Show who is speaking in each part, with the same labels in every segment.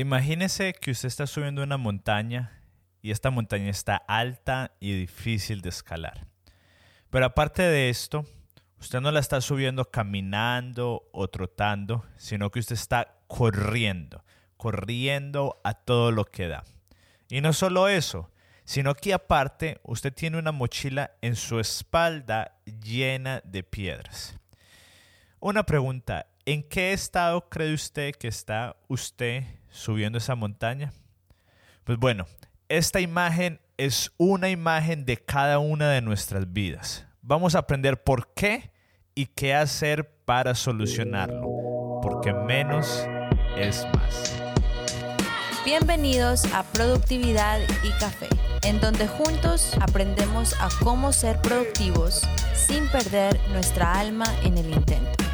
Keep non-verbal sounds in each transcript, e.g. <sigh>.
Speaker 1: Imagínese que usted está subiendo una montaña y esta montaña está alta y difícil de escalar. Pero aparte de esto, usted no la está subiendo caminando o trotando, sino que usted está corriendo, corriendo a todo lo que da. Y no solo eso, sino que aparte usted tiene una mochila en su espalda llena de piedras. Una pregunta, ¿en qué estado cree usted que está usted subiendo esa montaña? Pues bueno, esta imagen es una imagen de cada una de nuestras vidas. Vamos a aprender por qué y qué hacer para solucionarlo, porque menos es más.
Speaker 2: Bienvenidos a Productividad y Café, en donde juntos aprendemos a cómo ser productivos sin perder nuestra alma en el intento.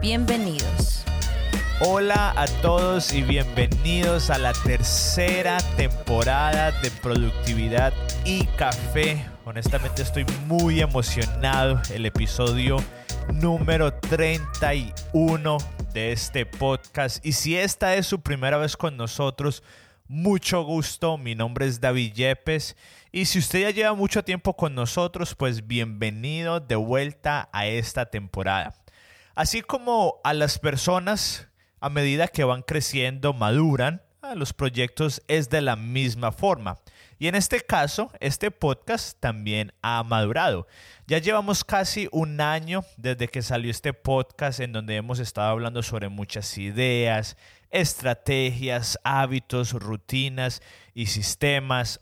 Speaker 2: Bienvenidos.
Speaker 1: Hola a todos y bienvenidos a la tercera temporada de Productividad y Café. Honestamente estoy muy emocionado. El episodio número 31 de este podcast. Y si esta es su primera vez con nosotros, mucho gusto. Mi nombre es David Yepes. Y si usted ya lleva mucho tiempo con nosotros, pues bienvenido de vuelta a esta temporada. Así como a las personas a medida que van creciendo, maduran, ah, los proyectos es de la misma forma. Y en este caso, este podcast también ha madurado. Ya llevamos casi un año desde que salió este podcast en donde hemos estado hablando sobre muchas ideas, estrategias, hábitos, rutinas y sistemas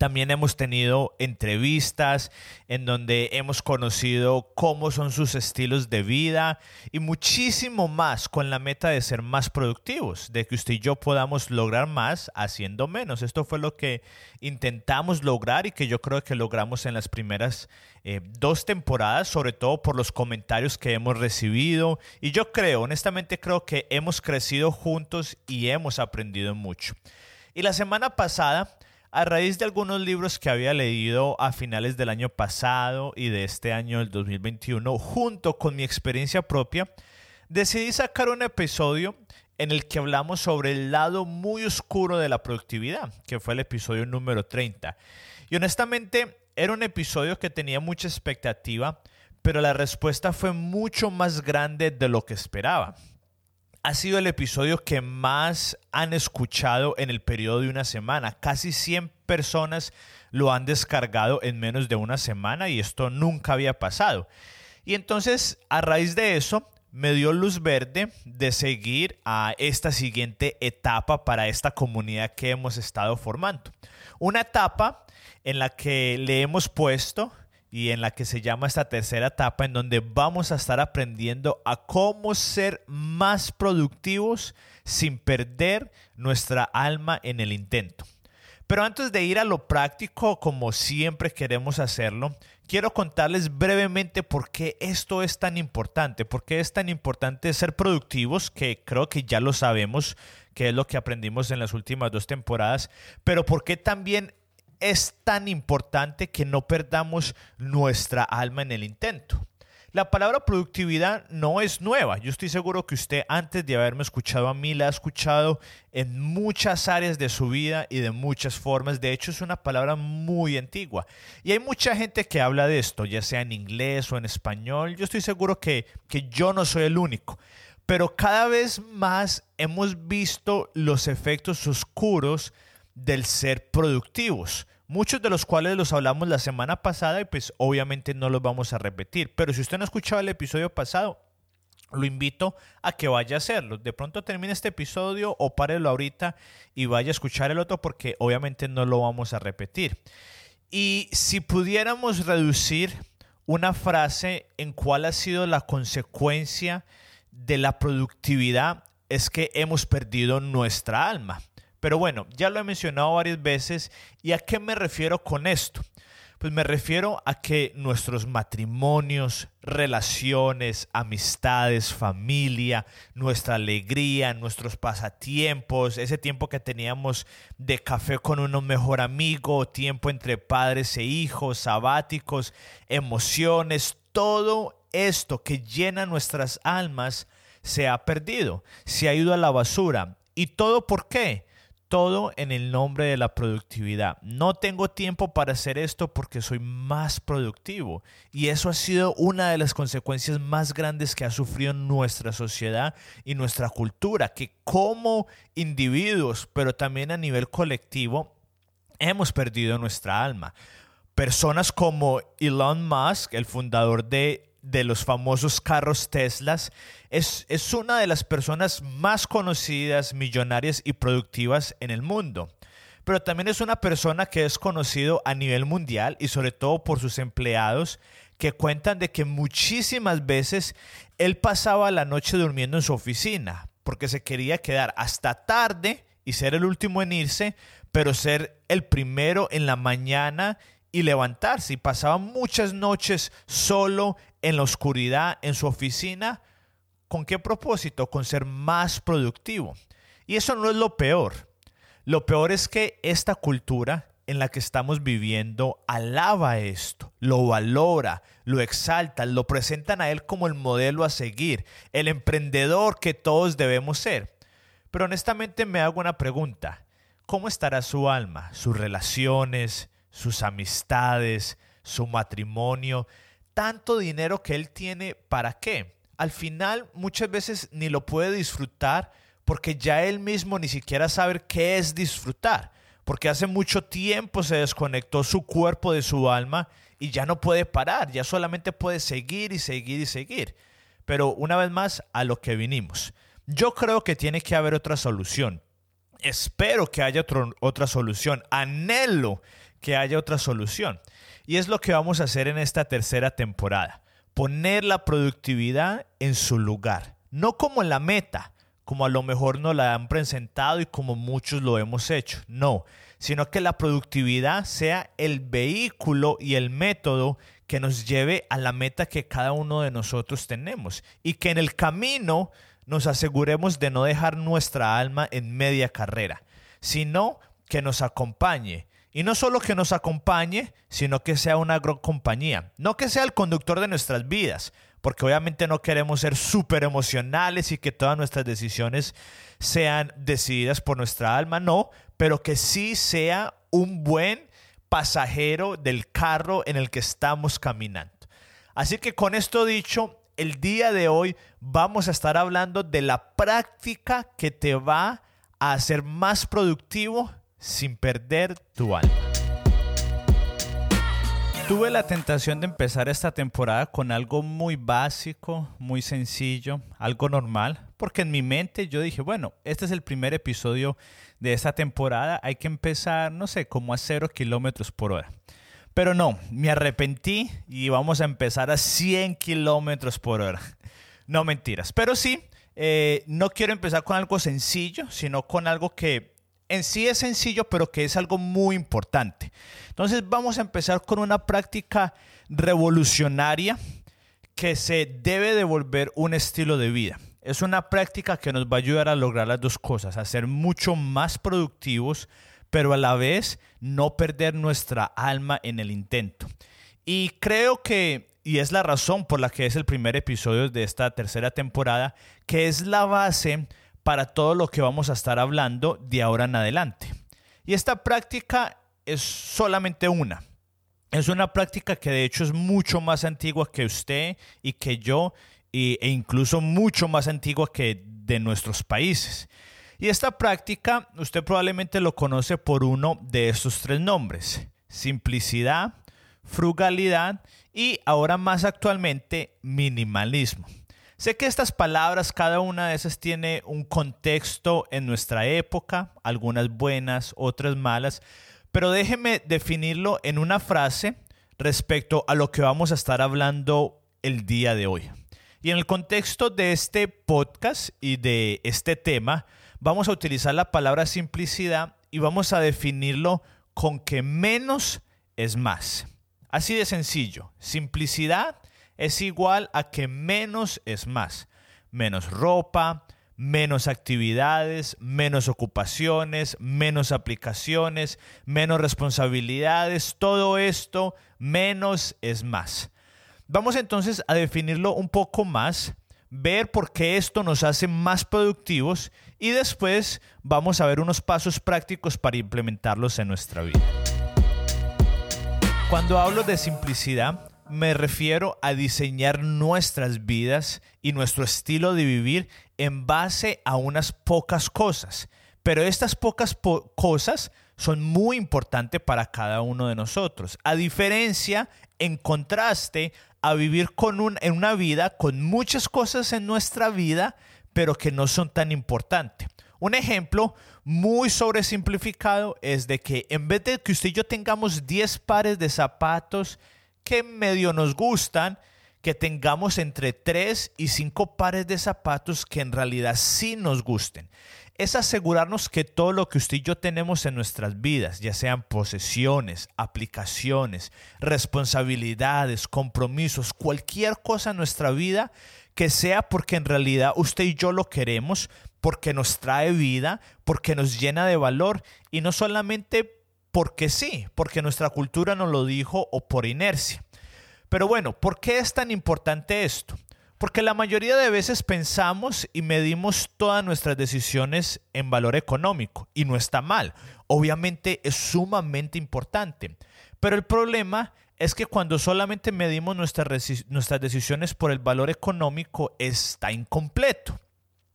Speaker 1: también hemos tenido entrevistas en donde hemos conocido cómo son sus estilos de vida y muchísimo más con la meta de ser más productivos, de que usted y yo podamos lograr más haciendo menos. Esto fue lo que intentamos lograr y que yo creo que logramos en las primeras eh, dos temporadas, sobre todo por los comentarios que hemos recibido. Y yo creo, honestamente creo que hemos crecido juntos y hemos aprendido mucho. Y la semana pasada a raíz de algunos libros que había leído a finales del año pasado y de este año, el 2021, junto con mi experiencia propia, decidí sacar un episodio en el que hablamos sobre el lado muy oscuro de la productividad, que fue el episodio número 30. Y honestamente era un episodio que tenía mucha expectativa, pero la respuesta fue mucho más grande de lo que esperaba ha sido el episodio que más han escuchado en el periodo de una semana. Casi 100 personas lo han descargado en menos de una semana y esto nunca había pasado. Y entonces, a raíz de eso, me dio luz verde de seguir a esta siguiente etapa para esta comunidad que hemos estado formando. Una etapa en la que le hemos puesto y en la que se llama esta tercera etapa en donde vamos a estar aprendiendo a cómo ser más productivos sin perder nuestra alma en el intento. Pero antes de ir a lo práctico, como siempre queremos hacerlo, quiero contarles brevemente por qué esto es tan importante, por qué es tan importante ser productivos, que creo que ya lo sabemos, que es lo que aprendimos en las últimas dos temporadas, pero por qué también es tan importante que no perdamos nuestra alma en el intento. La palabra productividad no es nueva. Yo estoy seguro que usted antes de haberme escuchado a mí la ha escuchado en muchas áreas de su vida y de muchas formas. De hecho es una palabra muy antigua. Y hay mucha gente que habla de esto, ya sea en inglés o en español. Yo estoy seguro que, que yo no soy el único. Pero cada vez más hemos visto los efectos oscuros del ser productivos muchos de los cuales los hablamos la semana pasada y pues obviamente no los vamos a repetir. Pero si usted no ha escuchado el episodio pasado, lo invito a que vaya a hacerlo. De pronto termine este episodio o párelo ahorita y vaya a escuchar el otro porque obviamente no lo vamos a repetir. Y si pudiéramos reducir una frase en cuál ha sido la consecuencia de la productividad, es que hemos perdido nuestra alma. Pero bueno, ya lo he mencionado varias veces y a qué me refiero con esto. Pues me refiero a que nuestros matrimonios, relaciones, amistades, familia, nuestra alegría, nuestros pasatiempos, ese tiempo que teníamos de café con uno mejor amigo, tiempo entre padres e hijos, sabáticos, emociones, todo esto que llena nuestras almas se ha perdido, se ha ido a la basura ¿Y todo por qué? Todo en el nombre de la productividad. No tengo tiempo para hacer esto porque soy más productivo. Y eso ha sido una de las consecuencias más grandes que ha sufrido nuestra sociedad y nuestra cultura, que como individuos, pero también a nivel colectivo, hemos perdido nuestra alma. Personas como Elon Musk, el fundador de de los famosos carros Teslas, es, es una de las personas más conocidas, millonarias y productivas en el mundo. Pero también es una persona que es conocido a nivel mundial y sobre todo por sus empleados que cuentan de que muchísimas veces él pasaba la noche durmiendo en su oficina porque se quería quedar hasta tarde y ser el último en irse, pero ser el primero en la mañana y levantarse. Y pasaba muchas noches solo en la oscuridad en su oficina. ¿Con qué propósito? Con ser más productivo. Y eso no es lo peor. Lo peor es que esta cultura en la que estamos viviendo alaba esto, lo valora, lo exalta, lo presentan a él como el modelo a seguir, el emprendedor que todos debemos ser. Pero honestamente me hago una pregunta. ¿Cómo estará su alma, sus relaciones, sus amistades, su matrimonio? tanto dinero que él tiene, ¿para qué? Al final muchas veces ni lo puede disfrutar porque ya él mismo ni siquiera sabe qué es disfrutar, porque hace mucho tiempo se desconectó su cuerpo de su alma y ya no puede parar, ya solamente puede seguir y seguir y seguir. Pero una vez más, a lo que vinimos. Yo creo que tiene que haber otra solución. Espero que haya otra solución. Anhelo que haya otra solución. Y es lo que vamos a hacer en esta tercera temporada. Poner la productividad en su lugar. No como la meta, como a lo mejor nos la han presentado y como muchos lo hemos hecho. No, sino que la productividad sea el vehículo y el método que nos lleve a la meta que cada uno de nosotros tenemos. Y que en el camino nos aseguremos de no dejar nuestra alma en media carrera, sino que nos acompañe y no solo que nos acompañe, sino que sea una compañía. No que sea el conductor de nuestras vidas, porque obviamente no queremos ser súper emocionales y que todas nuestras decisiones sean decididas por nuestra alma, no, pero que sí sea un buen pasajero del carro en el que estamos caminando. Así que con esto dicho, el día de hoy vamos a estar hablando de la práctica que te va a hacer más productivo sin perder tu alma. Tuve la tentación de empezar esta temporada con algo muy básico, muy sencillo, algo normal, porque en mi mente yo dije, bueno, este es el primer episodio de esta temporada, hay que empezar, no sé, como a cero kilómetros por hora. Pero no, me arrepentí y vamos a empezar a 100 kilómetros por hora. No mentiras, pero sí, eh, no quiero empezar con algo sencillo, sino con algo que en sí es sencillo, pero que es algo muy importante. Entonces vamos a empezar con una práctica revolucionaria que se debe devolver un estilo de vida. Es una práctica que nos va a ayudar a lograr las dos cosas, a ser mucho más productivos, pero a la vez no perder nuestra alma en el intento. Y creo que, y es la razón por la que es el primer episodio de esta tercera temporada, que es la base para todo lo que vamos a estar hablando de ahora en adelante. Y esta práctica es solamente una. Es una práctica que de hecho es mucho más antigua que usted y que yo e incluso mucho más antigua que de nuestros países. Y esta práctica usted probablemente lo conoce por uno de estos tres nombres. Simplicidad, frugalidad y ahora más actualmente minimalismo. Sé que estas palabras, cada una de esas tiene un contexto en nuestra época, algunas buenas, otras malas, pero déjeme definirlo en una frase respecto a lo que vamos a estar hablando el día de hoy. Y en el contexto de este podcast y de este tema, vamos a utilizar la palabra simplicidad y vamos a definirlo con que menos es más. Así de sencillo. Simplicidad es igual a que menos es más. Menos ropa, menos actividades, menos ocupaciones, menos aplicaciones, menos responsabilidades, todo esto, menos es más. Vamos entonces a definirlo un poco más ver por qué esto nos hace más productivos y después vamos a ver unos pasos prácticos para implementarlos en nuestra vida. Cuando hablo de simplicidad, me refiero a diseñar nuestras vidas y nuestro estilo de vivir en base a unas pocas cosas. Pero estas pocas cosas son muy importantes para cada uno de nosotros. A diferencia, en contraste, a vivir con en una vida con muchas cosas en nuestra vida, pero que no son tan importantes. Un ejemplo muy sobresimplificado es de que en vez de que usted y yo tengamos 10 pares de zapatos que medio nos gustan, que tengamos entre 3 y 5 pares de zapatos que en realidad sí nos gusten. Es asegurarnos que todo lo que usted y yo tenemos en nuestras vidas, ya sean posesiones, aplicaciones, responsabilidades, compromisos, cualquier cosa en nuestra vida, que sea porque en realidad usted y yo lo queremos, porque nos trae vida, porque nos llena de valor y no solamente porque sí, porque nuestra cultura nos lo dijo o por inercia. Pero bueno, ¿por qué es tan importante esto? Porque la mayoría de veces pensamos y medimos todas nuestras decisiones en valor económico y no está mal. Obviamente es sumamente importante. Pero el problema es que cuando solamente medimos nuestras, nuestras decisiones por el valor económico está incompleto.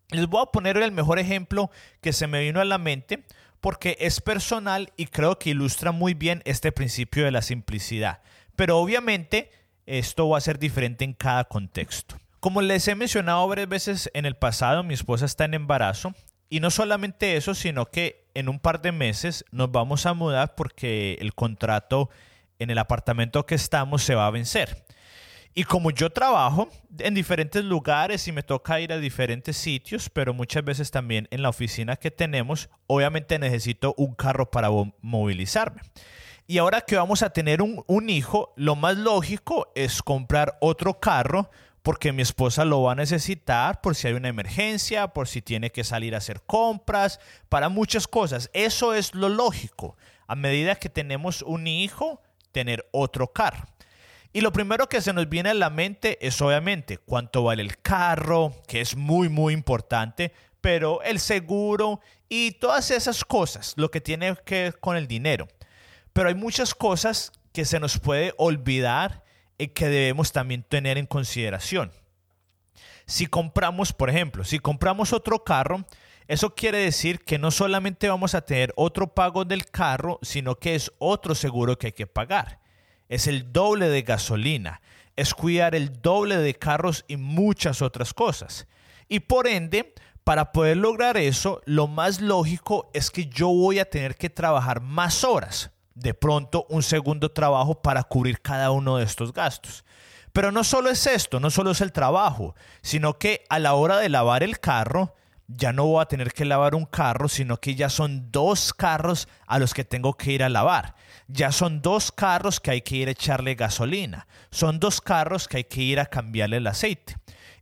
Speaker 1: Les voy a poner el mejor ejemplo que se me vino a la mente porque es personal y creo que ilustra muy bien este principio de la simplicidad. Pero obviamente esto va a ser diferente en cada contexto. Como les he mencionado varias veces en el pasado, mi esposa está en embarazo y no solamente eso, sino que en un par de meses nos vamos a mudar porque el contrato en el apartamento que estamos se va a vencer. Y como yo trabajo en diferentes lugares y me toca ir a diferentes sitios, pero muchas veces también en la oficina que tenemos, obviamente necesito un carro para movilizarme. Y ahora que vamos a tener un, hijo, lo más lógico es comprar otro carro porque mi esposa lo va a necesitar por si hay una emergencia, por si tiene que salir a hacer compras, para muchas cosas. Eso es lo lógico. A medida que tenemos un hijo, tener otro carro. Y lo primero que se nos viene a la mente es obviamente cuánto vale el carro, que es muy, muy importante, pero el seguro y todas esas cosas, lo que tiene que ver con el dinero. Pero hay muchas cosas que se nos puede olvidar eh, que debemos también tener en consideración. Si compramos, por ejemplo, si compramos otro carro, eso quiere decir que no solamente vamos a tener otro pago del carro, sino que es otro seguro que hay que pagar. Es el doble de gasolina, es cuidar el doble de carros y muchas otras cosas. Y por ende, para poder lograr eso, lo más lógico es que yo voy a tener que trabajar más horas de pronto un segundo trabajo para cubrir cada uno de estos gastos. Pero no solo es esto, no solo es el trabajo, sino que a la hora de lavar el carro, ya no voy a tener que lavar un carro, sino que ya son dos carros a los que tengo que ir a lavar. Ya son dos carros que hay que ir a echarle gasolina. Son dos carros que hay que ir a cambiarle el aceite.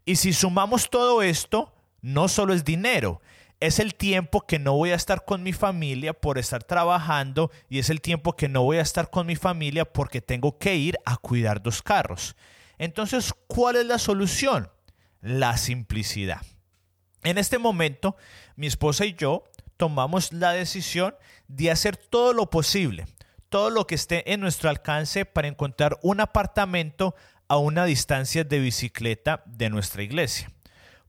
Speaker 1: Y si sumamos todo esto, no solo es dinero, es el tiempo que no voy a estar con mi familia por estar trabajando y es el tiempo que no voy a estar con mi familia porque tengo que ir a cuidar dos carros. Entonces, ¿cuál es la solución? La simplicidad. En este momento, mi esposa y yo tomamos la decisión de hacer todo lo posible, todo lo que esté en nuestro alcance para encontrar un apartamento a una distancia de bicicleta de nuestra iglesia.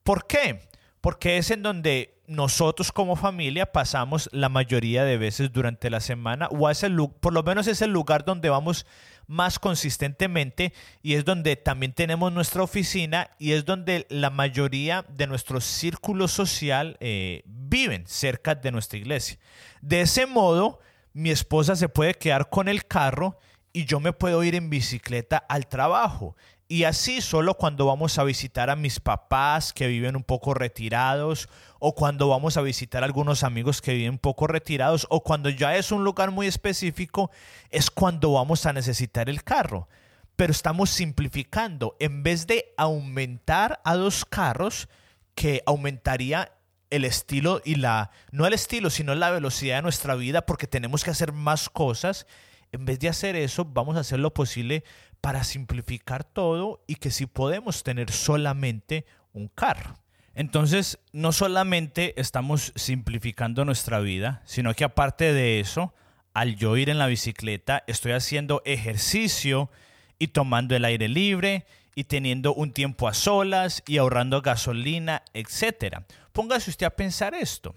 Speaker 1: ¿Por qué? Porque es en donde nosotros como familia pasamos la mayoría de veces durante la semana o es el, por lo menos es el lugar donde vamos más consistentemente y es donde también tenemos nuestra oficina y es donde la mayoría de nuestro círculo social eh, viven cerca de nuestra iglesia. De ese modo, mi esposa se puede quedar con el carro y yo me puedo ir en bicicleta al trabajo y así solo cuando vamos a visitar a mis papás que viven un poco retirados o cuando vamos a visitar a algunos amigos que viven un poco retirados o cuando ya es un lugar muy específico es cuando vamos a necesitar el carro. Pero estamos simplificando. En vez de aumentar a dos carros, que aumentaría el estilo y la, no el estilo, sino la velocidad de nuestra vida porque tenemos que hacer más cosas. En vez de hacer eso, vamos a hacer lo posible para simplificar todo y que si podemos tener solamente un carro. Entonces, no solamente estamos simplificando nuestra vida, sino que aparte de eso, al yo ir en la bicicleta, estoy haciendo ejercicio y tomando el aire libre y teniendo un tiempo a solas y ahorrando gasolina, etc. Póngase usted a pensar esto.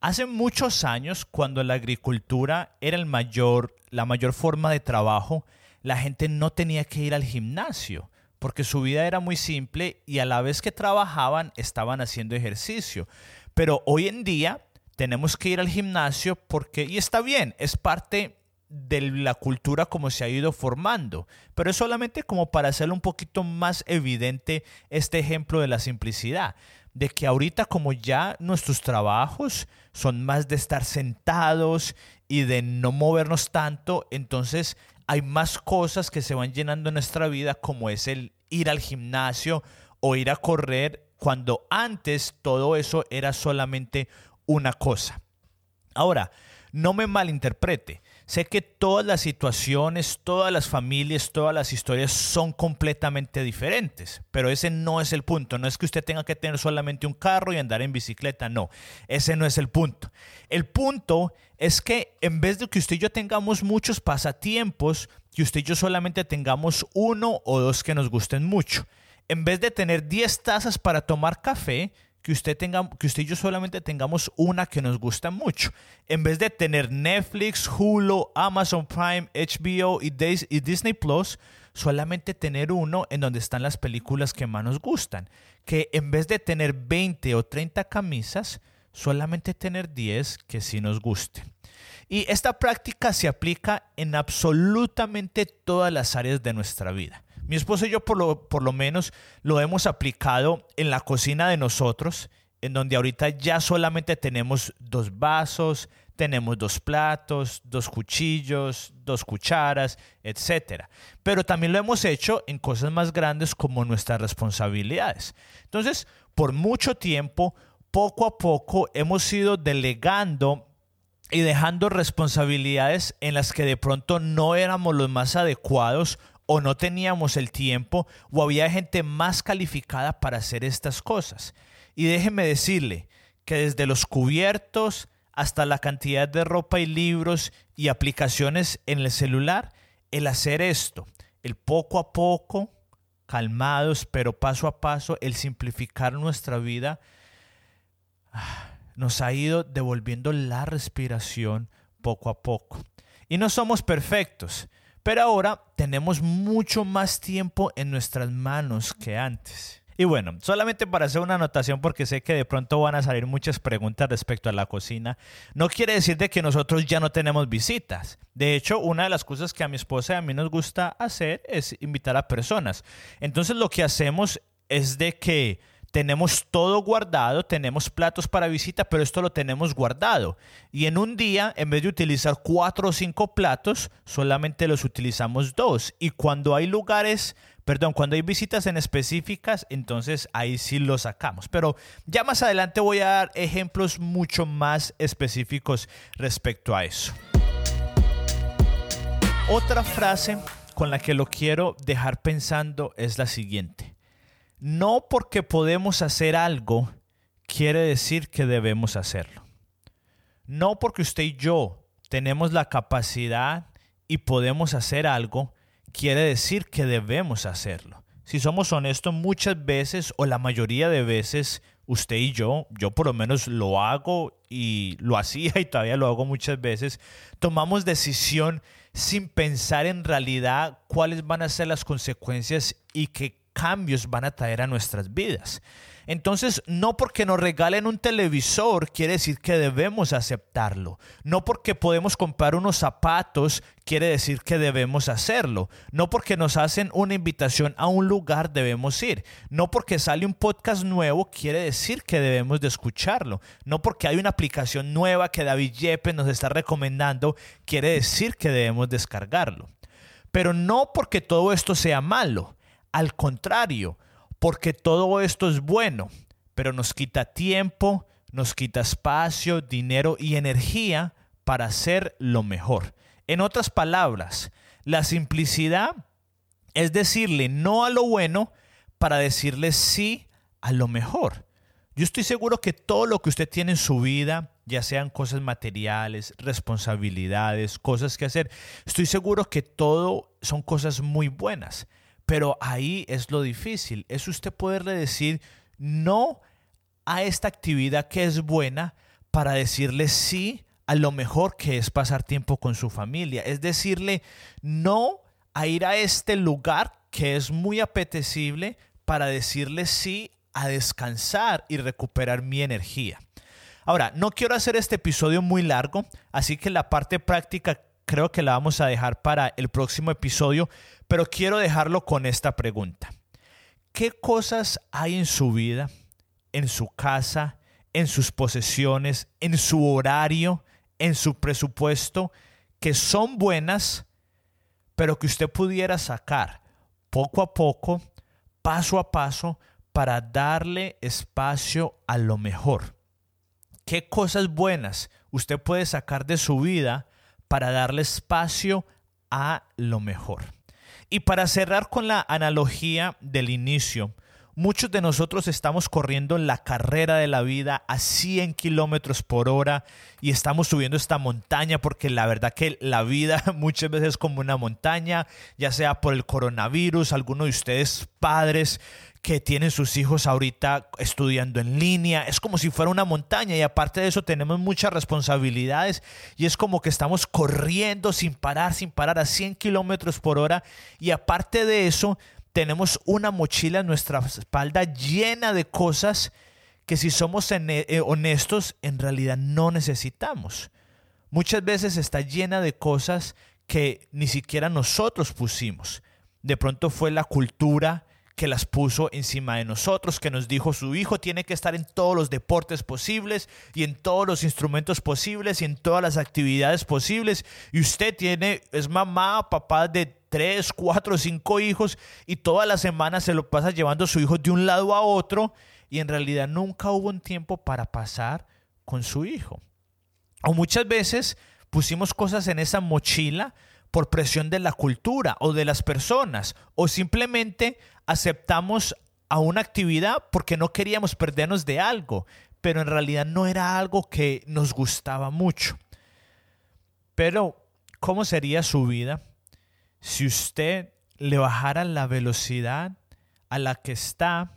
Speaker 1: Hace muchos años, cuando la agricultura era el mayor, la mayor forma de trabajo, la gente no tenía que ir al gimnasio porque su vida era muy simple y a la vez que trabajaban estaban haciendo ejercicio. Pero hoy en día tenemos que ir al gimnasio porque, y está bien, es parte de la cultura como se ha ido formando, pero es solamente como para hacerlo un poquito más evidente este ejemplo de la simplicidad, de que ahorita como ya nuestros trabajos son más de estar sentados y de no movernos tanto, entonces hay más cosas que se van llenando en nuestra vida como es el ir al gimnasio o ir a correr cuando antes todo eso era solamente una cosa. Ahora, no me malinterprete. Sé que todas las situaciones, todas las familias, todas las historias son completamente diferentes, pero ese no es el punto. No es que usted tenga que tener solamente un carro y andar en bicicleta, no. Ese no es el punto. El punto es que en vez de que usted y yo tengamos muchos pasatiempos, que usted y yo solamente tengamos uno o dos que nos gusten mucho. En vez de tener 10 tazas para tomar café, que usted, tenga, que usted y yo solamente tengamos una que nos gusta mucho. En vez de tener Netflix, Hulu, Amazon Prime, HBO y, y Disney Plus, solamente tener uno en donde están las películas que más nos gustan. Que en vez de tener 20 o 30 camisas, solamente tener 10 que sí nos gusten. Y esta práctica se aplica en absolutamente todas las áreas de nuestra vida. Mi esposo y yo por lo, menos lo hemos aplicado en la cocina de nosotros, en donde ahorita ya solamente tenemos dos vasos, tenemos dos platos, dos cuchillos, dos cucharas, etc. Pero también lo hemos hecho en cosas más grandes como nuestras responsabilidades. Entonces, por mucho tiempo, poco a poco hemos ido delegando y dejando responsabilidades en las que de pronto no éramos los más adecuados o no teníamos el tiempo o había gente más calificada para hacer estas cosas. Y déjeme decirle que desde los cubiertos hasta la cantidad de ropa y libros y aplicaciones en el celular, el hacer esto, el poco a poco, calmados, pero paso a paso, el simplificar nuestra vida, nos ha ido devolviendo la respiración poco a poco. Y no somos perfectos, pero ahora tenemos mucho más tiempo en nuestras manos que antes. Y bueno, solamente para hacer una anotación porque sé que de pronto van a salir muchas preguntas respecto a la cocina, no quiere decir de que nosotros ya no tenemos visitas. De hecho, una de las cosas que a mi esposa y a mí nos gusta hacer es invitar a personas. Entonces lo que hacemos es de que tenemos todo guardado, tenemos platos para visita, pero esto lo tenemos guardado. Y en un día, en vez de utilizar cuatro o cinco platos, solamente los utilizamos dos. Y cuando hay lugares, perdón, cuando hay visitas en específicas, entonces ahí sí lo sacamos. Pero ya más adelante voy a dar ejemplos mucho más específicos respecto a eso. Otra frase con la que lo quiero dejar pensando es la siguiente. No porque podemos hacer algo quiere decir que debemos hacerlo. No porque usted y yo tenemos la capacidad y podemos hacer algo quiere decir que debemos hacerlo. Si somos honestos, muchas veces o la mayoría de veces usted y yo, yo por lo menos lo hago y lo <laughs> hacía y todavía lo hago muchas veces, tomamos decisión sin pensar en realidad cuáles van a ser las consecuencias y que cambios van a traer a nuestras vidas. Entonces, no porque nos regalen un televisor quiere decir que debemos aceptarlo. No porque podemos comprar unos zapatos quiere decir que debemos hacerlo. No porque nos hacen una invitación a un lugar debemos ir. No porque sale un podcast nuevo quiere decir que debemos de escucharlo. No porque hay una aplicación nueva que David Yepes nos está recomendando quiere decir que debemos descargarlo. Pero no porque todo esto sea malo. Al contrario, porque todo esto es bueno, pero nos quita tiempo, nos quita espacio, dinero y energía para hacer lo mejor. En otras palabras, la simplicidad es decirle no a lo bueno para decirle sí a lo mejor. Yo estoy seguro que todo lo que usted tiene en su vida, ya sean cosas materiales, responsabilidades, cosas que hacer, estoy seguro que todo son cosas muy buenas. Pero ahí es lo difícil, es usted poderle decir no a esta actividad que es buena para decirle sí a lo mejor que es pasar tiempo con su familia. Es decirle no a ir a este lugar que es muy apetecible para decirle sí a descansar y recuperar mi energía. Ahora, no quiero hacer este episodio muy largo, así que la parte práctica creo que la vamos a dejar para el próximo episodio, pero quiero dejarlo con esta pregunta. ¿Qué cosas hay en su vida, en su casa, en sus posesiones, en su horario, en su presupuesto, que son buenas, pero que usted pudiera sacar poco a poco, paso a paso, para darle espacio a lo mejor? ¿Qué cosas buenas usted puede sacar de su vida para darle espacio a lo mejor. Y para cerrar con la analogía del inicio, muchos de nosotros estamos corriendo la carrera de la vida a 100 kilómetros por hora y estamos subiendo esta montaña porque la verdad que la vida <laughs> muchas veces es como una montaña, ya sea por el coronavirus, alguno de ustedes padres que tienen sus hijos ahorita estudiando en línea. Es como si fuera una montaña y aparte de eso tenemos muchas responsabilidades y es como que estamos corriendo sin parar, sin parar a 100 kilómetros por hora y aparte de eso tenemos una mochila en nuestra espalda llena de cosas que si somos eh, honestos en realidad no necesitamos. Muchas veces está llena de cosas que ni siquiera nosotros pusimos. De pronto fue la cultura, que las puso encima de nosotros, que nos dijo su hijo tiene que estar en todos los deportes posibles y en todos los instrumentos posibles y en todas las actividades posibles. Y usted tiene, es mamá, papá de tres, cuatro, cinco hijos y toda la semana se lo pasa llevando a su hijo de un lado a otro y en realidad nunca hubo un tiempo para pasar con su hijo. O muchas veces pusimos cosas en esa mochila por presión de la cultura o de las personas o simplemente aceptamos a una actividad porque no queríamos perdernos de algo, pero en realidad no era algo que nos gustaba mucho. Pero, ¿cómo sería su vida si usted le bajara la velocidad a la que está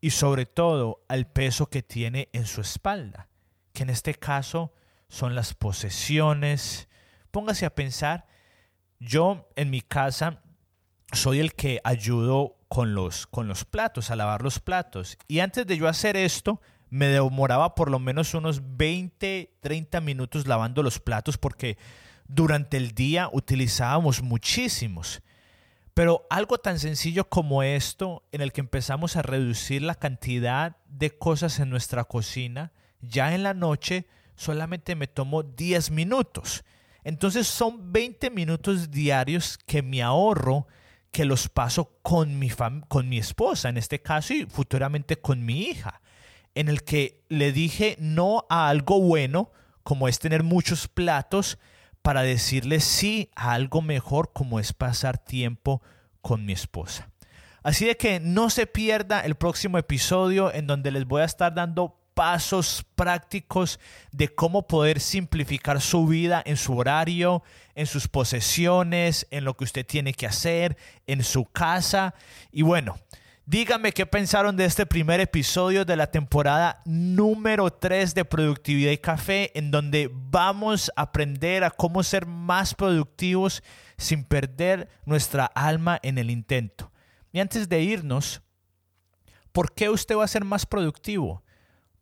Speaker 1: y sobre todo al peso que tiene en su espalda? Que en este caso son las posesiones. Póngase a pensar yo en mi casa soy el que ayudo con los, con los platos, a lavar los platos. Y antes de yo hacer esto, me demoraba por lo menos unos 20, 30 minutos lavando los platos porque durante el día utilizábamos muchísimos. Pero algo tan sencillo como esto, en el que empezamos a reducir la cantidad de cosas en nuestra cocina, ya en la noche solamente me tomó 10 minutos. Entonces son 20 minutos diarios que me ahorro, que los paso con mi, con mi esposa, en este caso, y futuramente con mi hija, en el que le dije no a algo bueno, como es tener muchos platos, para decirle sí a algo mejor, como es pasar tiempo con mi esposa. Así de que no se pierda el próximo episodio en donde les voy a estar dando pasos prácticos de cómo poder simplificar su vida en su horario, en sus posesiones, en lo que usted tiene que hacer, en su casa. Y bueno, díganme qué pensaron de este primer episodio de la temporada número 3 de Productividad y Café, en donde vamos a aprender a cómo ser más productivos sin perder nuestra alma en el intento. Y antes de irnos, ¿por qué usted va a ser más productivo?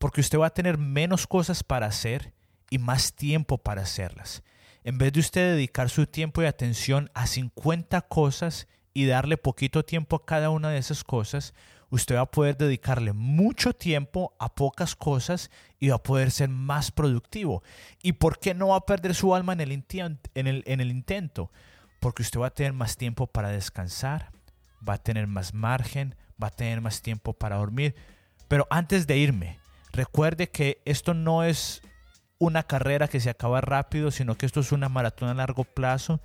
Speaker 1: Porque usted va a tener menos cosas para hacer y más tiempo para hacerlas. En vez de usted dedicar su tiempo y atención a 50 cosas y darle poquito tiempo a cada una de esas cosas, usted va a poder dedicarle mucho tiempo a pocas cosas y va a poder ser más productivo. ¿Y por qué no va a perder su alma en el, en el, en el intento? Porque usted va a tener más tiempo para descansar, va a tener más margen, va a tener más tiempo para dormir. Pero antes de irme, Recuerde que esto no es una carrera que se acaba rápido, sino que esto es una maratón a largo plazo.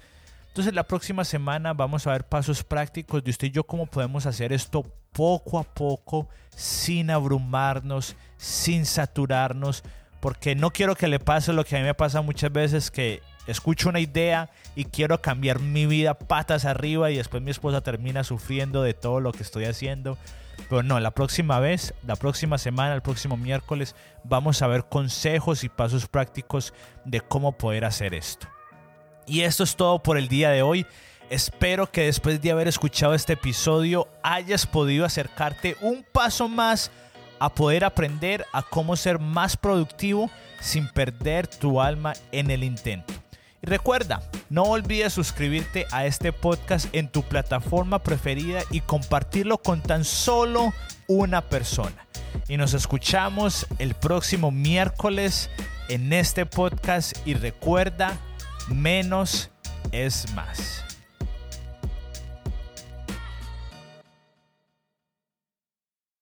Speaker 1: Entonces la próxima semana vamos a ver pasos prácticos de usted y yo cómo podemos hacer esto poco a poco, sin abrumarnos, sin saturarnos, porque no quiero que le pase lo que a mí me pasa muchas veces, que escucho una idea y quiero cambiar mi vida patas arriba y después mi esposa termina sufriendo de todo lo que estoy haciendo. Pero no, la próxima vez, la próxima semana, el próximo miércoles, vamos a ver consejos y pasos prácticos de cómo poder hacer esto. Y esto es todo por el día de hoy. Espero que después de haber escuchado este episodio hayas podido acercarte un paso más a poder aprender a cómo ser más productivo sin perder tu alma en el intento. Y recuerda, no olvides suscribirte a este podcast en tu plataforma preferida y compartirlo con tan solo una persona. Y nos escuchamos el próximo miércoles en este podcast y recuerda, menos es más.